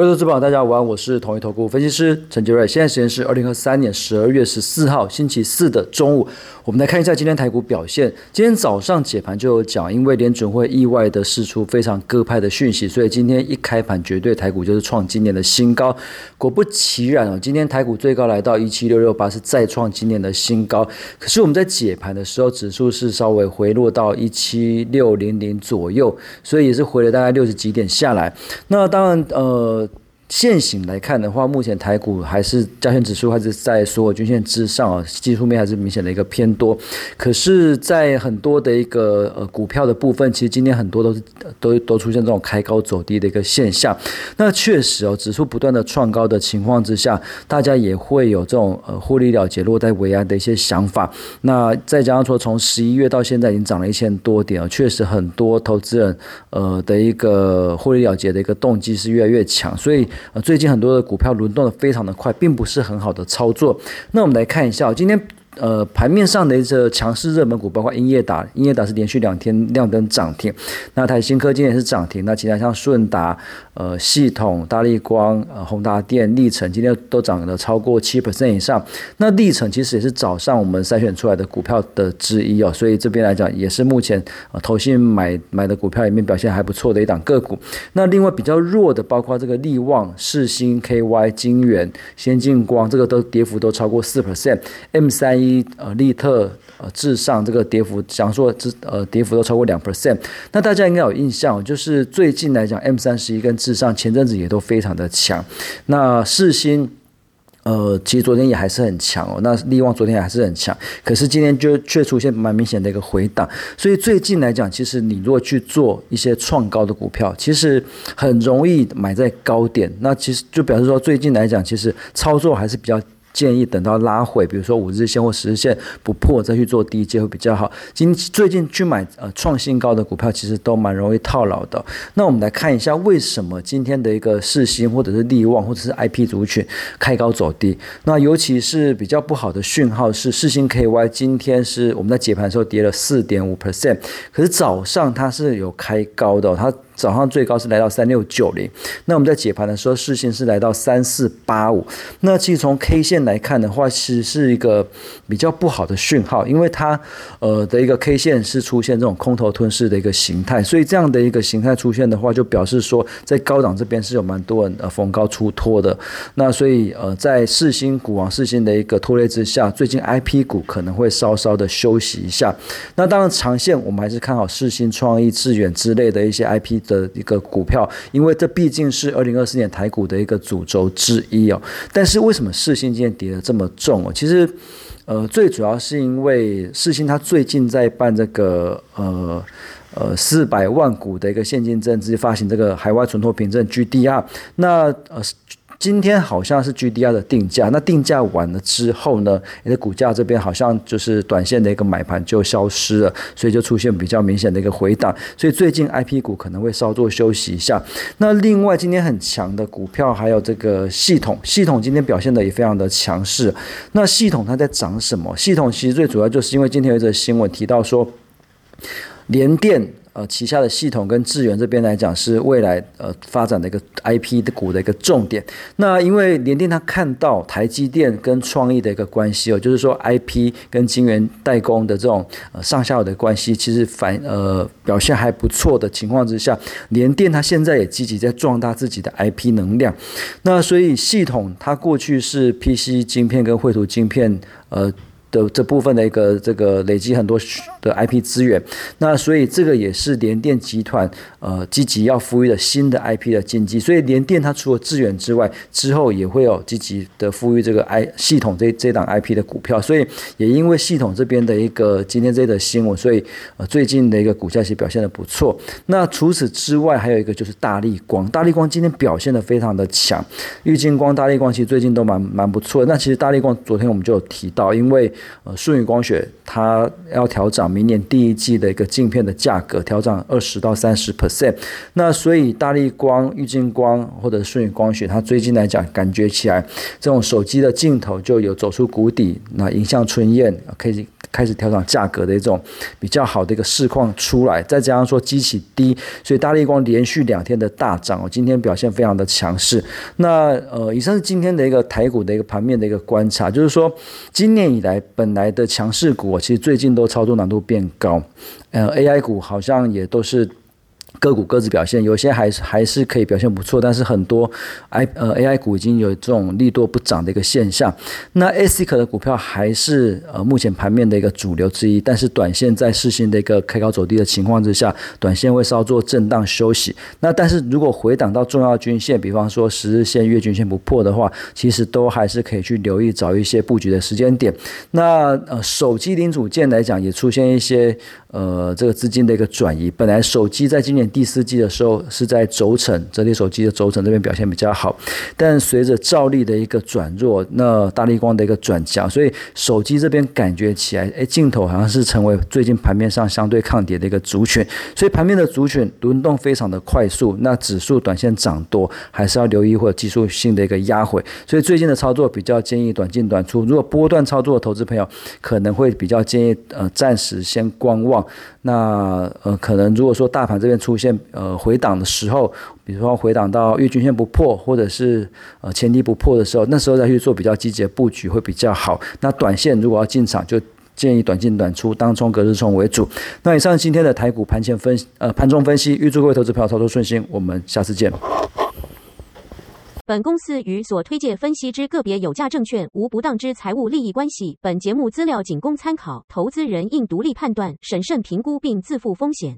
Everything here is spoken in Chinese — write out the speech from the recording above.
各位投资宝，大家午安，我是统一投顾分析师陈杰瑞。现在时间是二零二三年十二月十四号星期四的中午。我们来看一下今天台股表现。今天早上解盘就有讲，因为联准会意外的释出非常鸽派的讯息，所以今天一开盘绝对台股就是创今年的新高。果不其然哦，今天台股最高来到一七六六八，是再创今年的新高。可是我们在解盘的时候，指数是稍微回落到一七六零零左右，所以也是回了大概六十几点下来。那当然，呃。现行来看的话，目前台股还是加权指数还是在所有均线之上啊，技术面还是明显的一个偏多。可是，在很多的一个呃股票的部分，其实今天很多都是都都出现这种开高走低的一个现象。那确实哦，指数不断的创高的情况之下，大家也会有这种呃获利了结落袋为安的一些想法。那再加上说，从十一月到现在已经涨了一千多点啊，确实很多投资人呃的一个获利了结的一个动机是越来越强，所以。呃，最近很多的股票轮动的非常的快，并不是很好的操作。那我们来看一下今天。呃，盘面上的一些强势热门股，包括英业达，英业达是连续两天亮灯涨停。那台新科今天也是涨停。那其他像顺达、呃系统、大力光、呃宏达电、历程，今天都涨了超过七 percent 以上。那历程其实也是早上我们筛选出来的股票的之一哦，所以这边来讲也是目前呃投信买买的股票里面表现还不错的一档个股。那另外比较弱的，包括这个力旺、世星、KY、金源、先进光，这个都跌幅都超过四 percent。M 三。一呃，利特呃，至上这个跌幅，讲说之呃，跌幅都超过两 percent。那大家应该有印象，就是最近来讲，M 三十一跟至上前阵子也都非常的强。那世星呃，其实昨天也还是很强哦。那利旺昨天还是很强，可是今天就却出现蛮明显的一个回档。所以最近来讲，其实你如果去做一些创高的股票，其实很容易买在高点。那其实就表示说，最近来讲，其实操作还是比较。建议等到拉回，比如说五日线或十日线不破，再去做低阶会比较好。今最近去买呃创新高的股票，其实都蛮容易套牢的。那我们来看一下，为什么今天的一个世新或者是利旺或者是 IP 族群开高走低？那尤其是比较不好的讯号是世新 KY 今天是我们在解盘的时候跌了四点五 percent，可是早上它是有开高的，它。早上最高是来到三六九零，那我们在解盘的时候，视线是来到三四八五。那其实从 K 线来看的话，其实是一个比较不好的讯号，因为它呃的一个 K 线是出现这种空头吞噬的一个形态，所以这样的一个形态出现的话，就表示说在高档这边是有蛮多人呃逢高出脱的。那所以呃在四星股王四星的一个拖累之下，最近 IP 股可能会稍稍的休息一下。那当然长线我们还是看好四星创意、致远之类的一些 IP。的一个股票，因为这毕竟是二零二四年台股的一个主轴之一哦。但是为什么世新今天跌得这么重哦？其实，呃，最主要是因为世新它最近在办这个呃呃四百万股的一个现金增资发行这个海外存托凭证 GDR，那呃。今天好像是 GDR 的定价，那定价完了之后呢，你的股价这边好像就是短线的一个买盘就消失了，所以就出现比较明显的一个回档，所以最近 IP 股可能会稍作休息一下。那另外今天很强的股票还有这个系统，系统今天表现的也非常的强势。那系统它在涨什么？系统其实最主要就是因为今天有一则新闻提到说，联电。呃，旗下的系统跟智源这边来讲，是未来呃发展的一个 IP 的股的一个重点。那因为联电它看到台积电跟创意的一个关系哦，就是说 IP 跟晶圆代工的这种呃上下游的关系，其实反呃表现还不错的情况之下，联电它现在也积极在壮大自己的 IP 能量。那所以系统它过去是 PC 晶片跟绘图晶片呃。的这部分的一个这个累积很多的 IP 资源，那所以这个也是联电集团呃积极要赋予的新的 IP 的经济，所以联电它除了资源之外，之后也会有积极的赋予这个 I 系统这这档 IP 的股票，所以也因为系统这边的一个今天这的新闻，所以呃最近的一个股价其实表现的不错。那除此之外，还有一个就是大力光，大力光今天表现的非常的强，玉金光、大力光其实最近都蛮蛮不错。那其实大力光昨天我们就有提到，因为呃，舜宇光学它要调整明年第一季的一个镜片的价格，调整二十到三十 percent。那所以大力光、玉晶光或者舜宇光学，它最近来讲，感觉起来这种手机的镜头就有走出谷底，那迎向春燕，可以开始调整价格的一种比较好的一个市况出来，再加上说机器低，所以大力光连续两天的大涨哦，今天表现非常的强势。那呃，以上是今天的一个台股的一个盘面的一个观察，就是说今年以来本来的强势股，其实最近都操作难度变高，呃，AI 股好像也都是。个股各自表现，有些还是还是可以表现不错，但是很多 I 呃 AI 股已经有这种利多不涨的一个现象。那 ASIC 的股票还是呃目前盘面的一个主流之一，但是短线在市心的一个开高走低的情况之下，短线会稍作震荡休息。那但是如果回档到重要均线，比方说十日线、月均线不破的话，其实都还是可以去留意找一些布局的时间点。那呃手机零组件来讲，也出现一些呃这个资金的一个转移。本来手机在今年第四季的时候是在轴承折叠手机的轴承这边表现比较好，但随着照例的一个转弱，那大力光的一个转强，所以手机这边感觉起来，哎，镜头好像是成为最近盘面上相对抗跌的一个族群，所以盘面的族群轮动非常的快速，那指数短线涨多，还是要留意或者技术性的一个压回，所以最近的操作比较建议短进短出，如果波段操作的投资朋友可能会比较建议呃暂时先观望，那呃可能如果说大盘这边出线呃，回档的时候，比如说回档到月均线不破，或者是呃前低不破的时候，那时候再去做比较积极的布局会比较好。那短线如果要进场，就建议短进短出，当冲隔日冲为主。那以上今天的台股盘前分呃盘中分析，预祝各位投资朋友操作顺心。我们下次见。本公司与所推介分析之个别有价证券无不当之财务利益关系。本节目资料仅供参考，投资人应独立判断、审慎评估并自负风险。